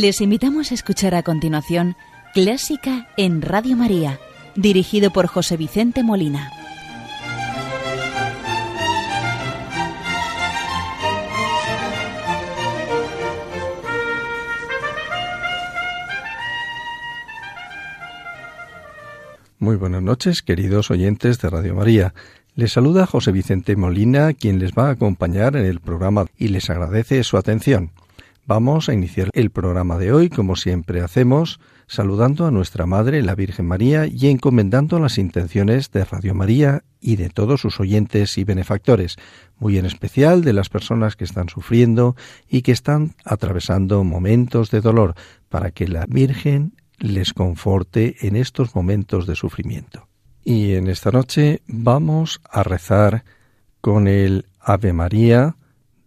Les invitamos a escuchar a continuación Clásica en Radio María, dirigido por José Vicente Molina. Muy buenas noches, queridos oyentes de Radio María. Les saluda José Vicente Molina, quien les va a acompañar en el programa y les agradece su atención. Vamos a iniciar el programa de hoy, como siempre hacemos, saludando a nuestra Madre, la Virgen María, y encomendando las intenciones de Radio María y de todos sus oyentes y benefactores, muy en especial de las personas que están sufriendo y que están atravesando momentos de dolor, para que la Virgen les conforte en estos momentos de sufrimiento. Y en esta noche vamos a rezar con el Ave María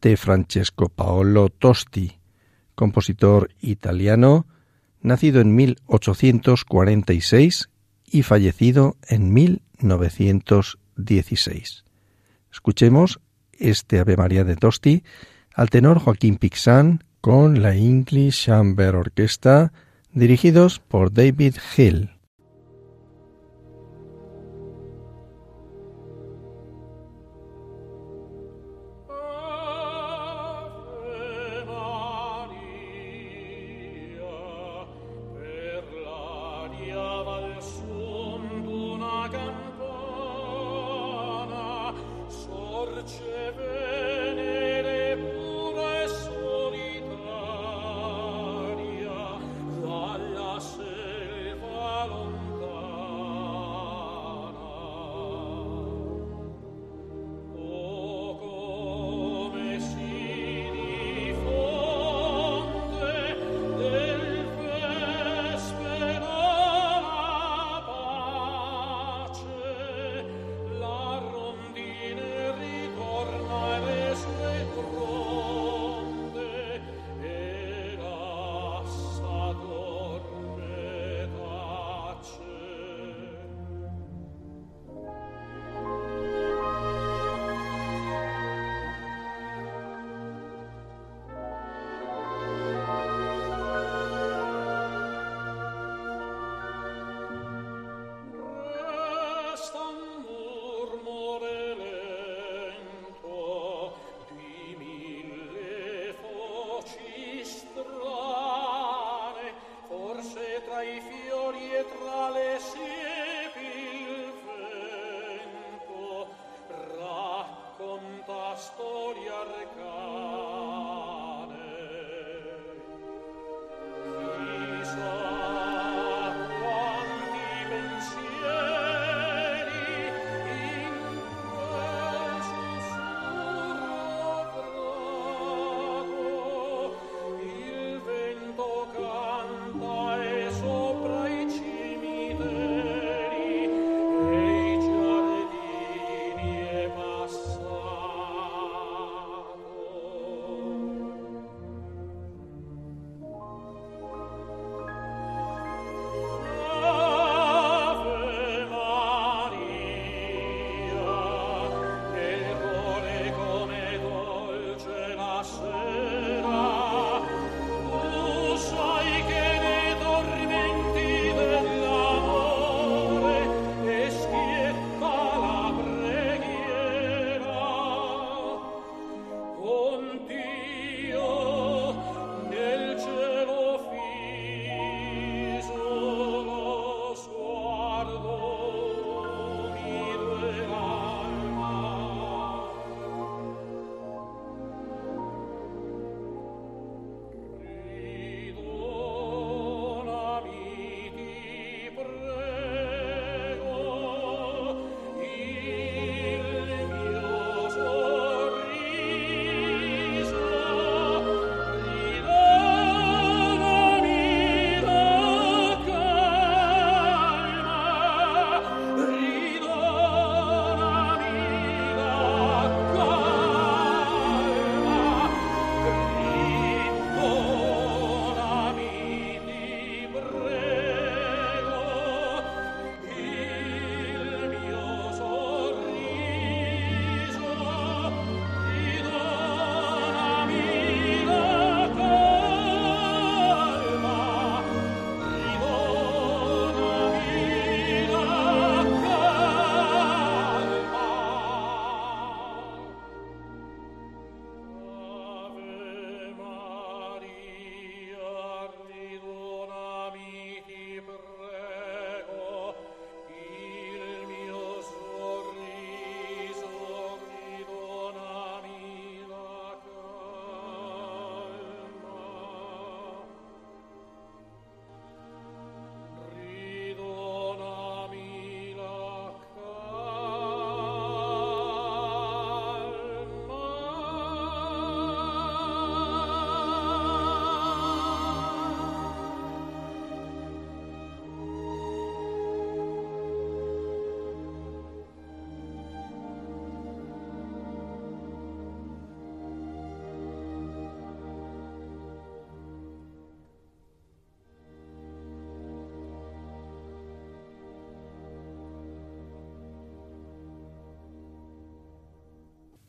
de Francesco Paolo Tosti, compositor italiano, nacido en 1846 y fallecido en 1916. Escuchemos este Ave María de Tosti al tenor Joaquín Pixán con la English Chamber Orchestra dirigidos por David Hill.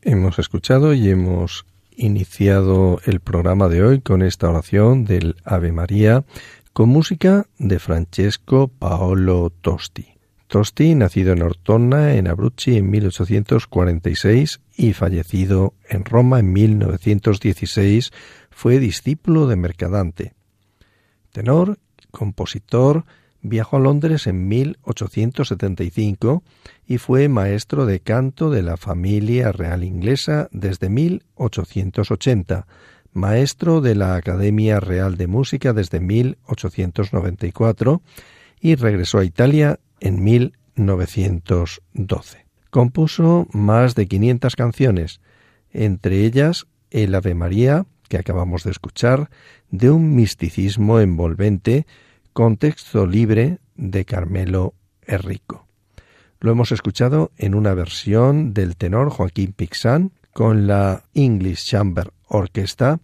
Hemos escuchado y hemos iniciado el programa de hoy con esta oración del Ave María con música de Francesco Paolo Tosti. Tosti, nacido en Ortona, en Abruzzi, en 1846 y fallecido en Roma en 1916, fue discípulo de Mercadante. Tenor, compositor, viajó a Londres en 1875 y fue maestro de canto de la familia real inglesa desde 1880, maestro de la Academia Real de Música desde 1894 y regresó a Italia en 1912. Compuso más de 500 canciones, entre ellas el Ave María, que acabamos de escuchar, de un misticismo envolvente con texto libre de Carmelo Herrico. Lo hemos escuchado en una versión del tenor Joaquín Pixán con la English Chamber Orchestra,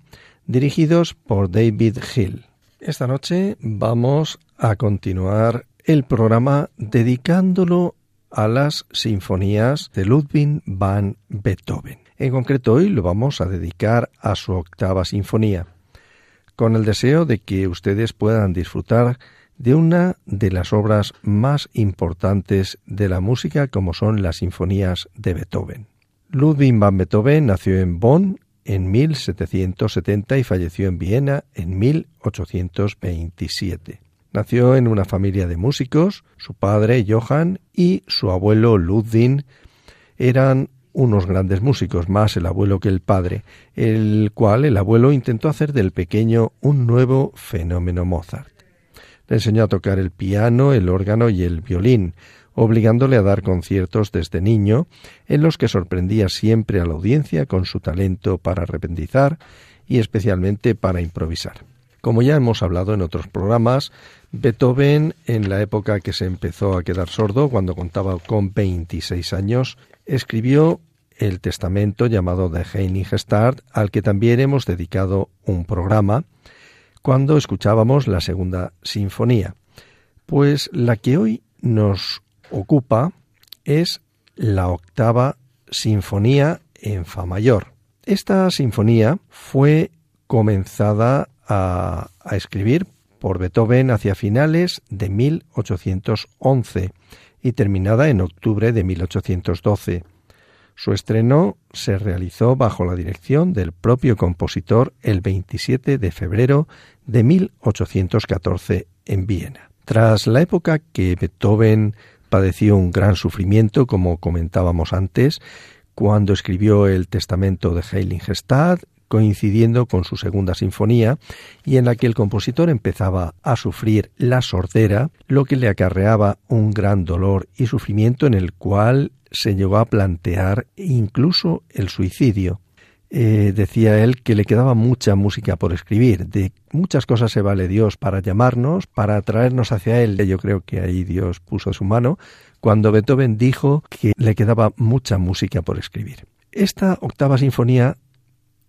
dirigidos por David Hill. Esta noche vamos a continuar el programa dedicándolo a las sinfonías de Ludwig van Beethoven. En concreto hoy lo vamos a dedicar a su octava sinfonía, con el deseo de que ustedes puedan disfrutar de una de las obras más importantes de la música como son las sinfonías de Beethoven. Ludwig van Beethoven nació en Bonn en 1770 y falleció en Viena en 1827. Nació en una familia de músicos, su padre Johann y su abuelo Ludwig eran unos grandes músicos, más el abuelo que el padre, el cual el abuelo intentó hacer del pequeño un nuevo fenómeno Mozart. Le enseñó a tocar el piano, el órgano y el violín, obligándole a dar conciertos desde niño, en los que sorprendía siempre a la audiencia con su talento para arrepentizar y especialmente para improvisar. Como ya hemos hablado en otros programas, Beethoven, en la época que se empezó a quedar sordo, cuando contaba con 26 años, escribió el testamento llamado de Gestart, al que también hemos dedicado un programa, cuando escuchábamos la segunda sinfonía. Pues la que hoy nos ocupa es la octava sinfonía en Fa mayor. Esta sinfonía fue comenzada a, a escribir por Beethoven hacia finales de 1811 y terminada en octubre de 1812. Su estreno se realizó bajo la dirección del propio compositor el 27 de febrero de 1814 en Viena. Tras la época que Beethoven padeció un gran sufrimiento, como comentábamos antes, cuando escribió el Testamento de Heiligenstadt, coincidiendo con su segunda sinfonía, y en la que el compositor empezaba a sufrir la sordera, lo que le acarreaba un gran dolor y sufrimiento en el cual se llegó a plantear incluso el suicidio. Eh, decía él que le quedaba mucha música por escribir, de muchas cosas se vale Dios para llamarnos, para atraernos hacia Él. Yo creo que ahí Dios puso su mano cuando Beethoven dijo que le quedaba mucha música por escribir. Esta octava sinfonía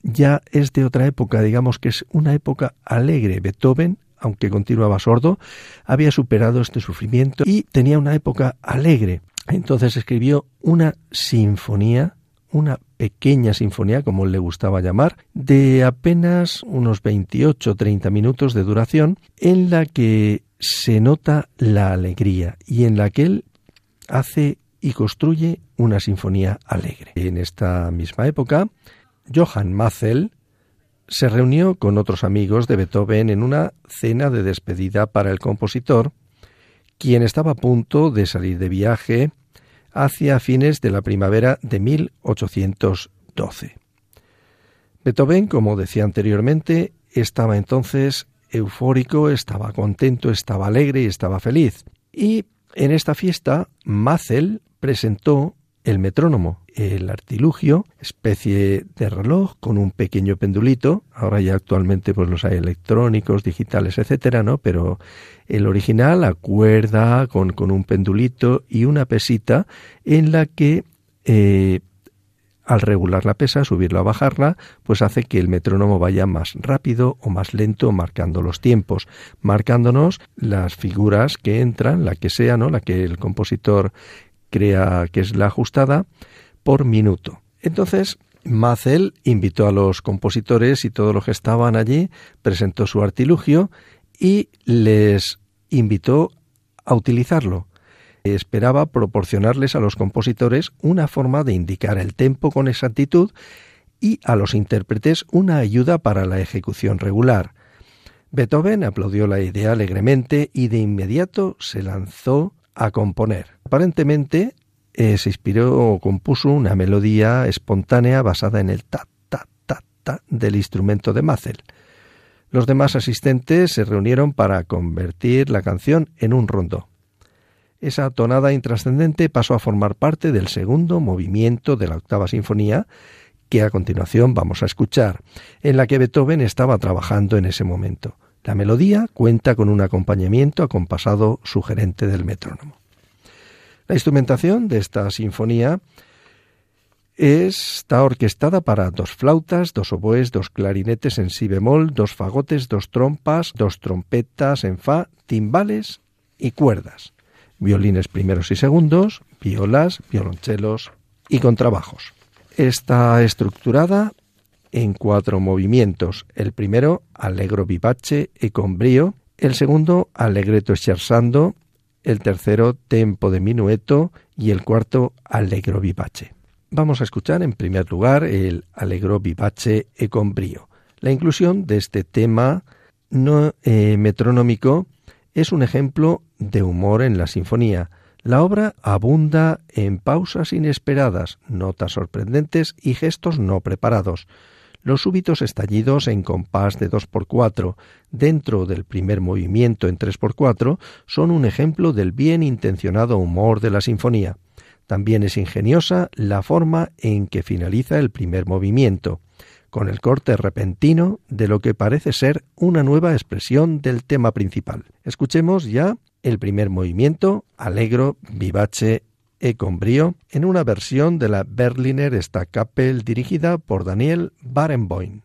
ya es de otra época, digamos que es una época alegre. Beethoven, aunque continuaba sordo, había superado este sufrimiento y tenía una época alegre. Entonces escribió una sinfonía, una pequeña sinfonía, como le gustaba llamar, de apenas unos 28 o 30 minutos de duración, en la que se nota la alegría y en la que él hace y construye una sinfonía alegre. En esta misma época, Johann Mazel se reunió con otros amigos de Beethoven en una cena de despedida para el compositor, quien estaba a punto de salir de viaje hacia fines de la primavera de 1812. Beethoven, como decía anteriormente, estaba entonces eufórico, estaba contento, estaba alegre y estaba feliz. Y en esta fiesta, Mazel presentó el metrónomo, el artilugio, especie de reloj con un pequeño pendulito. Ahora ya actualmente pues los hay electrónicos, digitales, etcétera, ¿no? Pero el original, la cuerda con, con un pendulito y una pesita en la que eh, al regular la pesa, subirla o bajarla, pues hace que el metrónomo vaya más rápido o más lento, marcando los tiempos, marcándonos las figuras que entran, la que sea, ¿no? La que el compositor crea que es la ajustada por minuto. Entonces, Mazel invitó a los compositores y todos los que estaban allí, presentó su artilugio y les invitó a utilizarlo. Esperaba proporcionarles a los compositores una forma de indicar el tempo con exactitud y a los intérpretes una ayuda para la ejecución regular. Beethoven aplaudió la idea alegremente y de inmediato se lanzó a componer. Aparentemente eh, se inspiró o compuso una melodía espontánea basada en el ta ta ta ta del instrumento de Mazel. Los demás asistentes se reunieron para convertir la canción en un rondo. Esa tonada intrascendente pasó a formar parte del segundo movimiento de la octava sinfonía, que a continuación vamos a escuchar, en la que Beethoven estaba trabajando en ese momento. La melodía cuenta con un acompañamiento acompasado sugerente del metrónomo. La instrumentación de esta sinfonía está orquestada para dos flautas, dos oboes, dos clarinetes en si bemol, dos fagotes, dos trompas, dos trompetas en fa, timbales y cuerdas, violines primeros y segundos, violas, violonchelos y contrabajos. Está estructurada en cuatro movimientos. El primero, allegro vivace e con brío. El segundo, allegretto scherzando. El tercero, tempo de minueto. Y el cuarto, allegro vivace. Vamos a escuchar en primer lugar el allegro vivace e con brío. La inclusión de este tema no eh, metronómico es un ejemplo de humor en la sinfonía. La obra abunda en pausas inesperadas, notas sorprendentes y gestos no preparados. Los súbitos estallidos en compás de 2x4 dentro del primer movimiento en 3x4 son un ejemplo del bien intencionado humor de la sinfonía. También es ingeniosa la forma en que finaliza el primer movimiento, con el corte repentino de lo que parece ser una nueva expresión del tema principal. Escuchemos ya el primer movimiento, alegro, vivace e con brío en una versión de la Berliner Staatskapelle dirigida por Daniel Barenboim.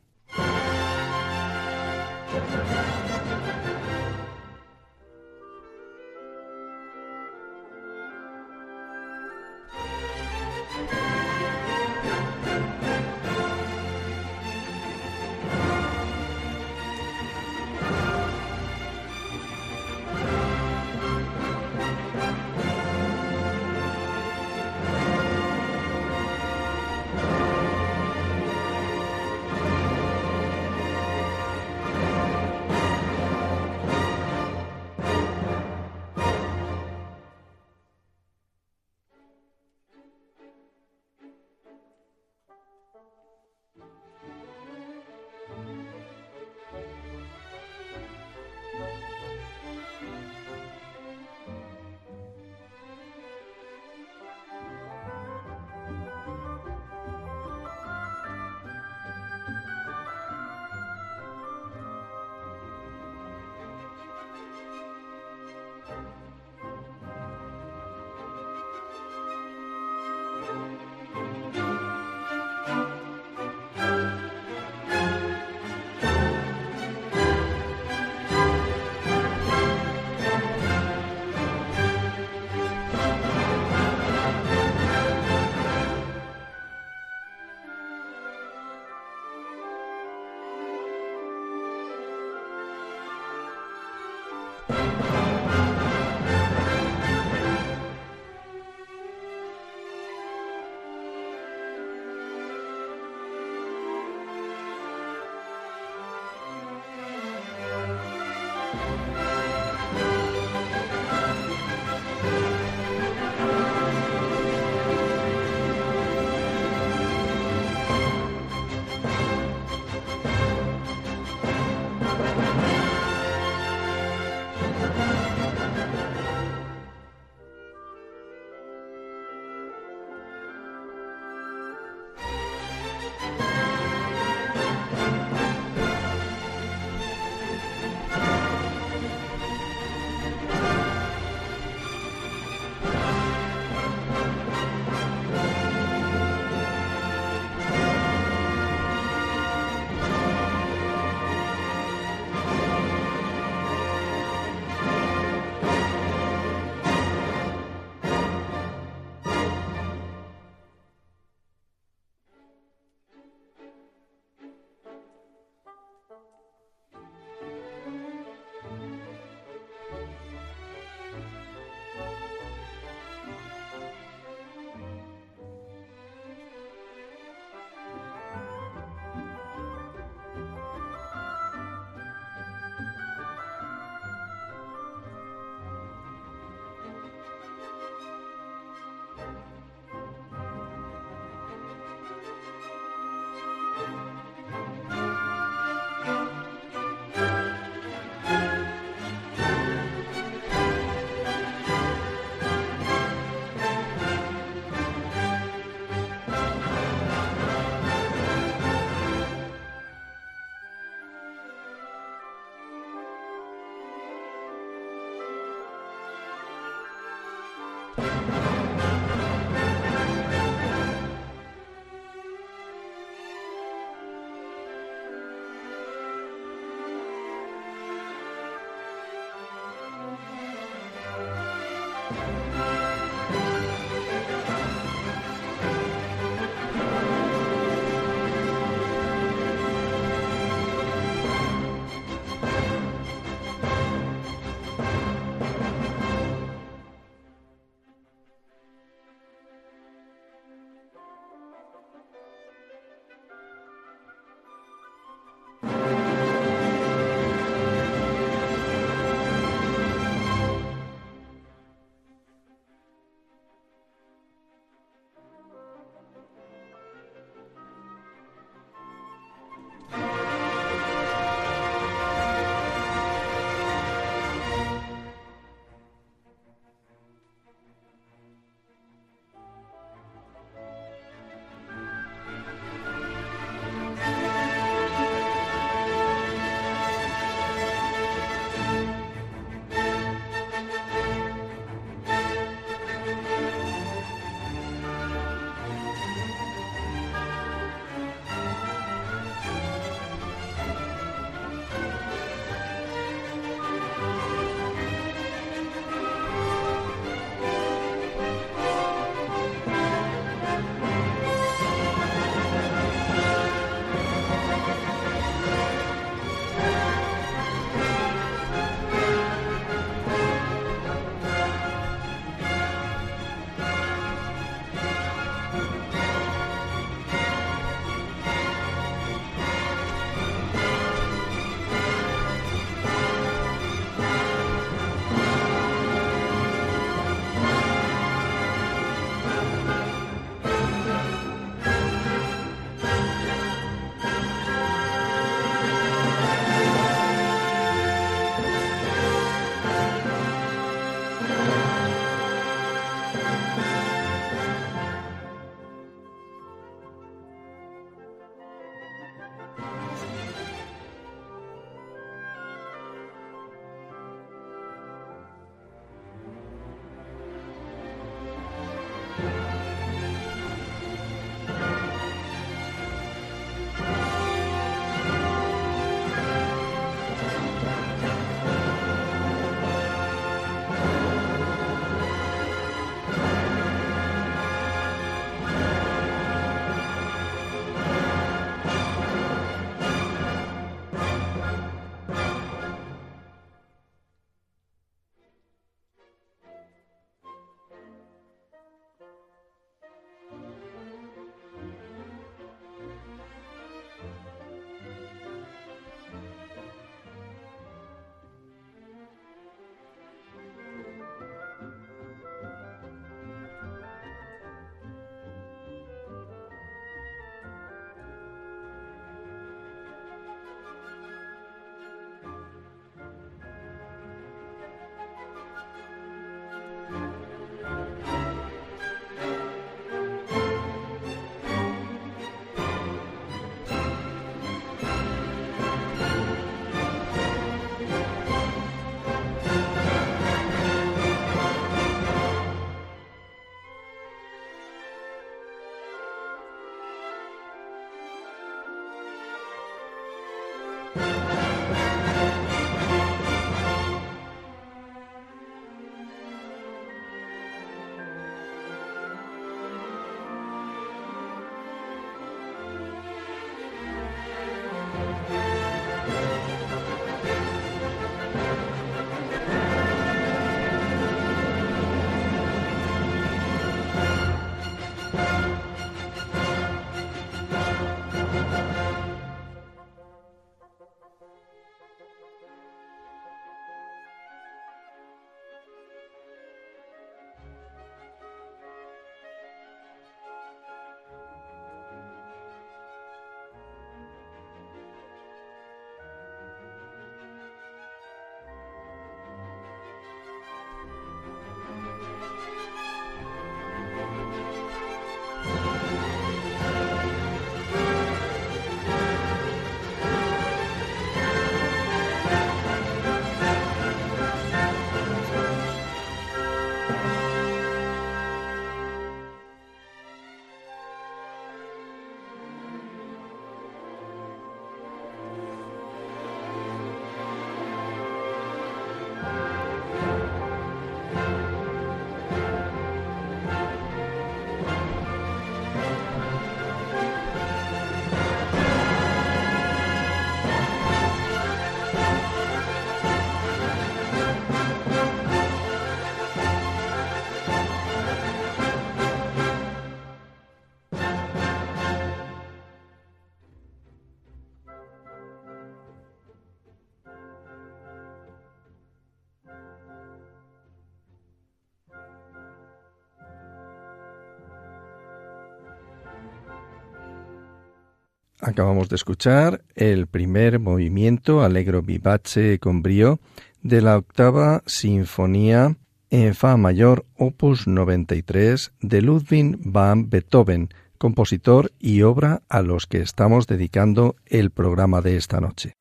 Acabamos de escuchar el primer movimiento Allegro vivace con brío de la octava Sinfonía en Fa mayor opus 93 de Ludwig van Beethoven, compositor y obra a los que estamos dedicando el programa de esta noche.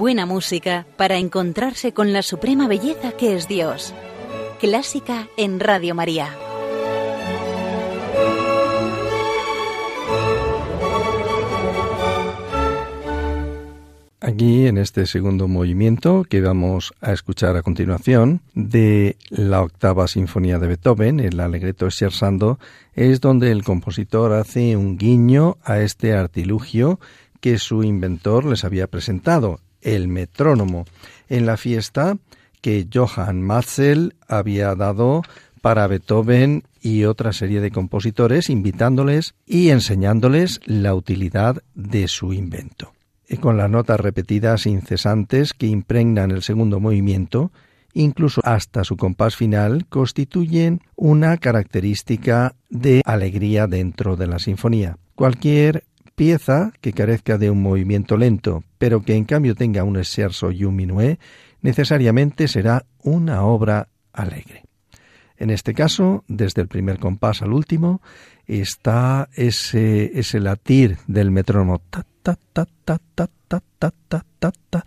Buena música para encontrarse con la suprema belleza que es Dios. Clásica en Radio María. Aquí, en este segundo movimiento que vamos a escuchar a continuación, de la octava sinfonía de Beethoven, el Allegretto Scherzando, es donde el compositor hace un guiño a este artilugio que su inventor les había presentado, el metrónomo, en la fiesta que Johann Matzel había dado para Beethoven y otra serie de compositores, invitándoles y enseñándoles la utilidad de su invento. Y con las notas repetidas incesantes que impregnan el segundo movimiento, incluso hasta su compás final, constituyen una característica de alegría dentro de la sinfonía. Cualquier pieza que carezca de un movimiento lento, pero que en cambio tenga un escerzo y un minué, necesariamente será una obra alegre. En este caso, desde el primer compás al último, está ese, ese latir del metrónomo ta ta ta ta ta ta ta ta ta ta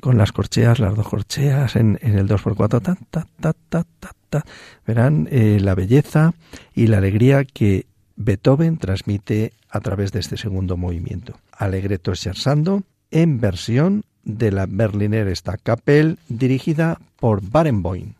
con las corcheas, las dos corcheas en, el 2x4 ta ta ta ta ta ta verán eh, la belleza y la alegría que Beethoven transmite a través de este segundo movimiento. Allegretto scherzando en versión de la Berliner Staatskapelle dirigida por Barenboim.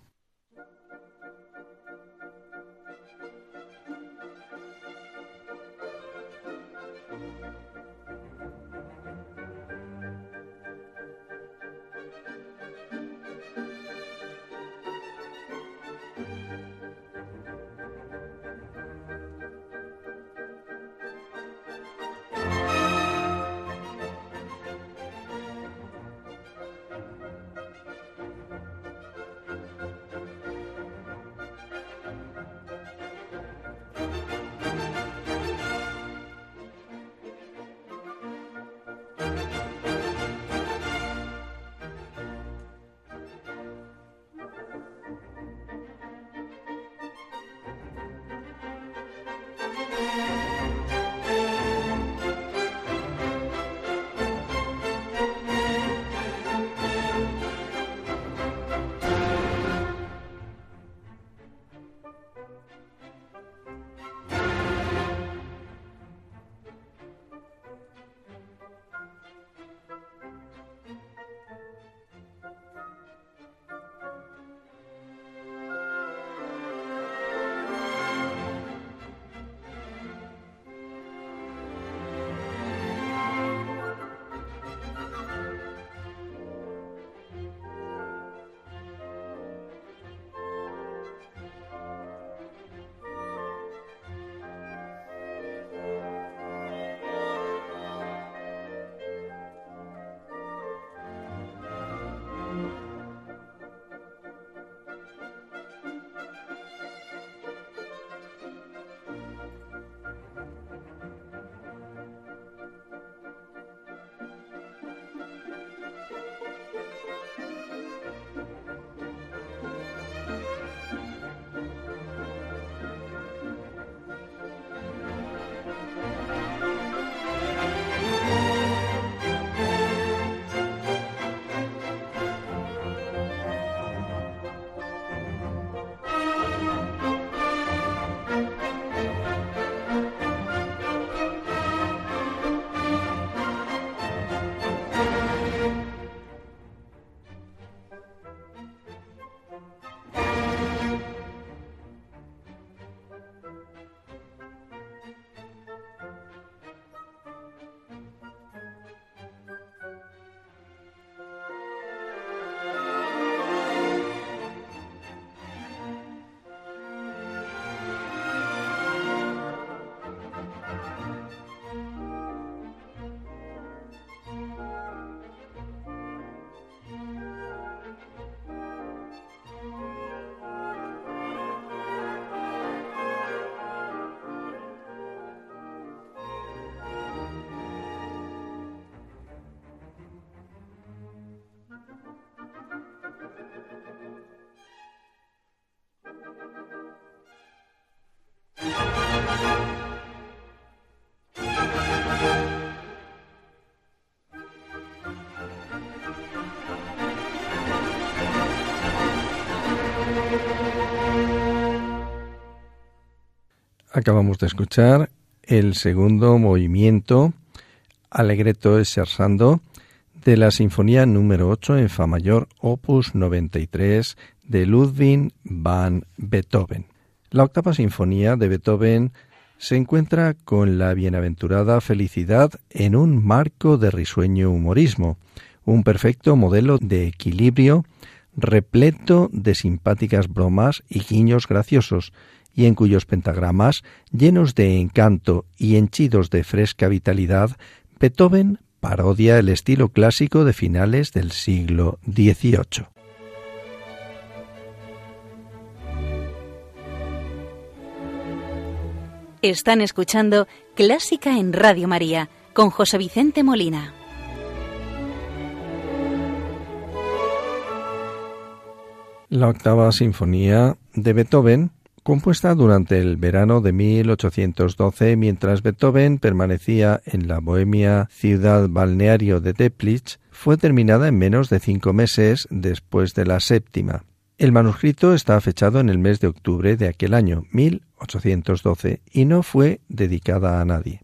Acabamos de escuchar el segundo movimiento Allegretto escherzando de la Sinfonía número 8 en Fa mayor, opus 93 de Ludwig van Beethoven. La octava sinfonía de Beethoven se encuentra con la bienaventurada felicidad en un marco de risueño humorismo, un perfecto modelo de equilibrio repleto de simpáticas bromas y guiños graciosos, y en cuyos pentagramas, llenos de encanto y henchidos de fresca vitalidad, Beethoven parodia el estilo clásico de finales del siglo XVIII. Están escuchando Clásica en Radio María con José Vicente Molina. La octava sinfonía de Beethoven compuesta durante el verano de 1812 mientras Beethoven permanecía en la bohemia ciudad balneario de Teplitz, fue terminada en menos de cinco meses después de la séptima. El manuscrito está fechado en el mes de octubre de aquel año, 1812, y no fue dedicada a nadie.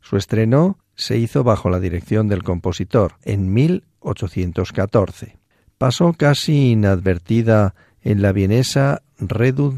Su estreno se hizo bajo la dirección del compositor en 1814. Pasó casi inadvertida en la vienesa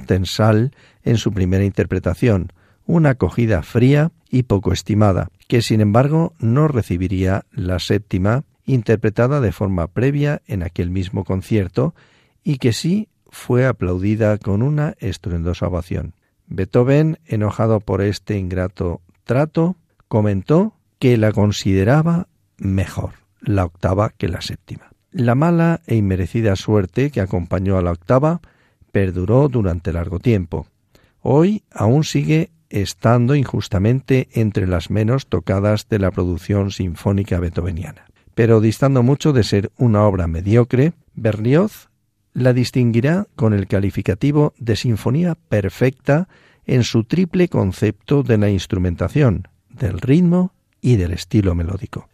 Tensal en su primera interpretación, una acogida fría y poco estimada, que sin embargo no recibiría la séptima, interpretada de forma previa en aquel mismo concierto, y que sí fue aplaudida con una estruendosa ovación. Beethoven, enojado por este ingrato trato, comentó que la consideraba mejor, la octava que la séptima. La mala e inmerecida suerte que acompañó a la octava perduró durante largo tiempo. Hoy aún sigue estando injustamente entre las menos tocadas de la producción sinfónica beethoveniana. Pero distando mucho de ser una obra mediocre, Berlioz la distinguirá con el calificativo de sinfonía perfecta en su triple concepto de la instrumentación, del ritmo y del estilo melódico.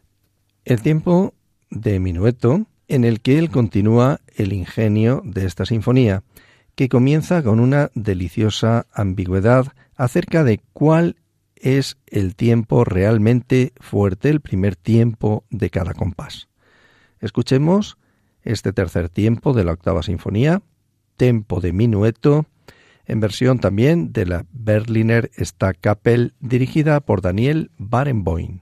El tiempo de minueto, en el que él continúa el ingenio de esta sinfonía, que comienza con una deliciosa ambigüedad acerca de cuál es el tiempo realmente fuerte, el primer tiempo de cada compás. Escuchemos este tercer tiempo de la octava sinfonía, tempo de minueto, en versión también de la Berliner Stadtkapelle dirigida por Daniel Barenboim.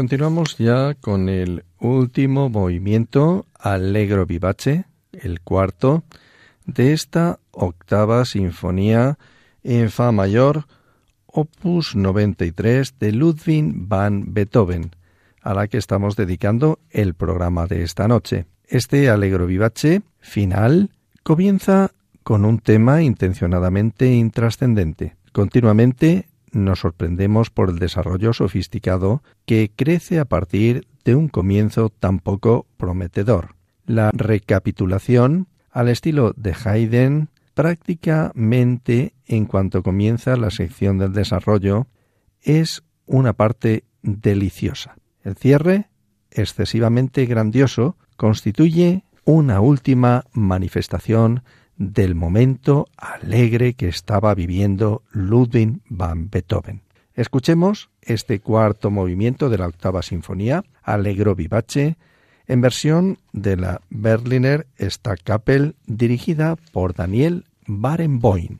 continuamos ya con el último movimiento Allegro Vivace, el cuarto, de esta octava sinfonía en Fa mayor, opus 93 de Ludwig van Beethoven, a la que estamos dedicando el programa de esta noche. Este Allegro Vivace final comienza con un tema intencionadamente intrascendente. Continuamente nos sorprendemos por el desarrollo sofisticado que crece a partir de un comienzo tan poco prometedor. La recapitulación, al estilo de Haydn, prácticamente en cuanto comienza la sección del desarrollo, es una parte deliciosa. El cierre, excesivamente grandioso, constituye una última manifestación del momento alegre que estaba viviendo Ludwig van Beethoven. Escuchemos este cuarto movimiento de la octava sinfonía, Allegro Vivace, en versión de la Berliner Stadtkapelle dirigida por Daniel Barenboim.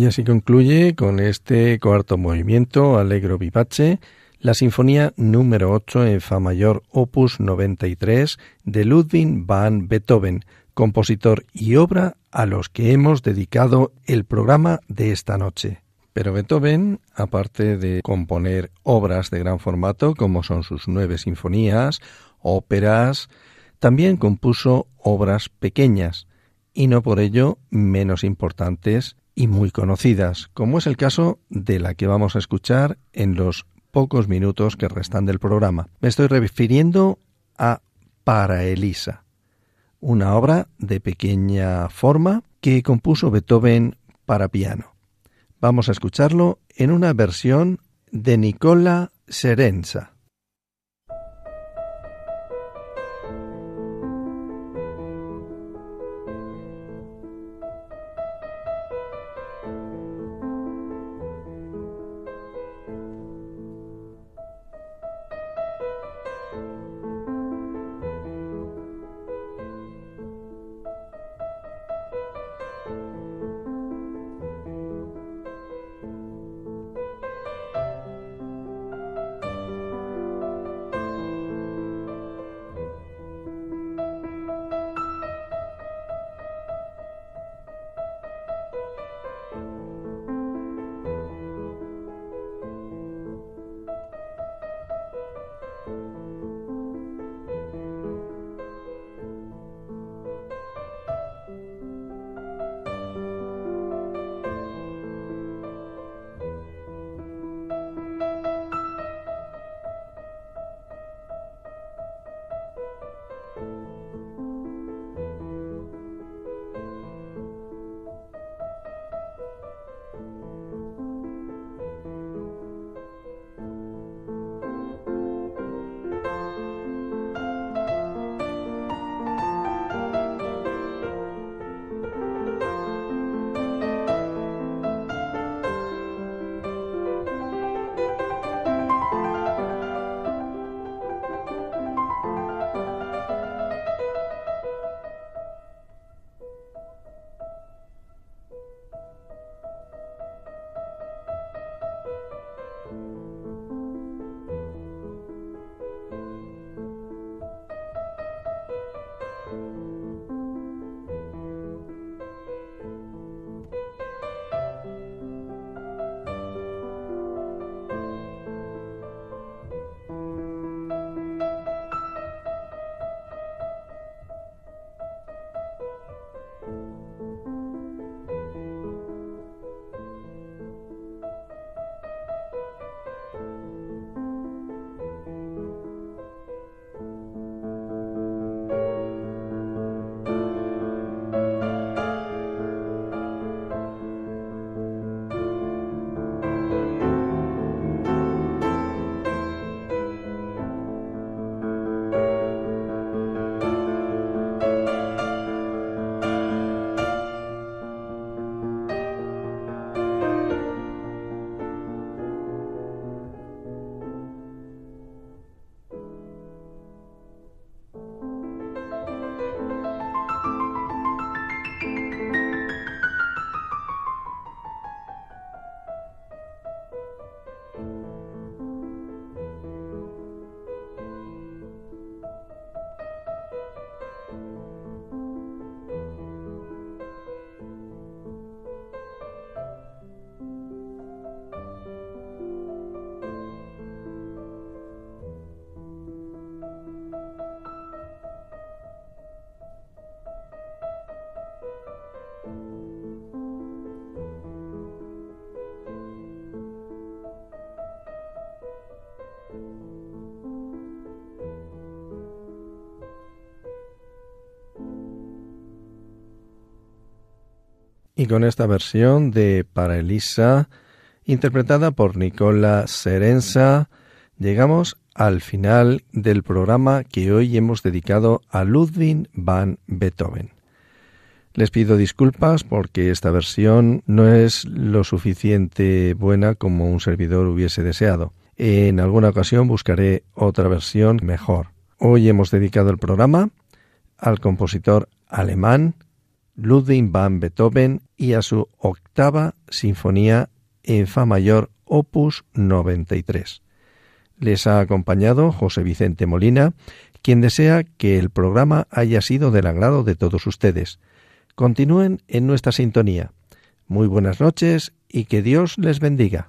Y así concluye con este cuarto movimiento Allegro vivace la sinfonía número 8 en fa mayor opus 93 de Ludwig van Beethoven, compositor y obra a los que hemos dedicado el programa de esta noche. Pero Beethoven, aparte de componer obras de gran formato como son sus nueve sinfonías, óperas, también compuso obras pequeñas y no por ello menos importantes y muy conocidas, como es el caso de la que vamos a escuchar en los pocos minutos que restan del programa. Me estoy refiriendo a Para Elisa, una obra de pequeña forma que compuso Beethoven para piano. Vamos a escucharlo en una versión de Nicola Serenza. Y con esta versión de Para Elisa, interpretada por Nicola Serenza, llegamos al final del programa que hoy hemos dedicado a Ludwig van Beethoven. Les pido disculpas porque esta versión no es lo suficiente buena como un servidor hubiese deseado. En alguna ocasión buscaré otra versión mejor. Hoy hemos dedicado el programa al compositor alemán Ludwig van Beethoven y a su octava sinfonía en Fa mayor opus 93. Les ha acompañado José Vicente Molina, quien desea que el programa haya sido del agrado de todos ustedes. Continúen en nuestra sintonía. Muy buenas noches y que Dios les bendiga.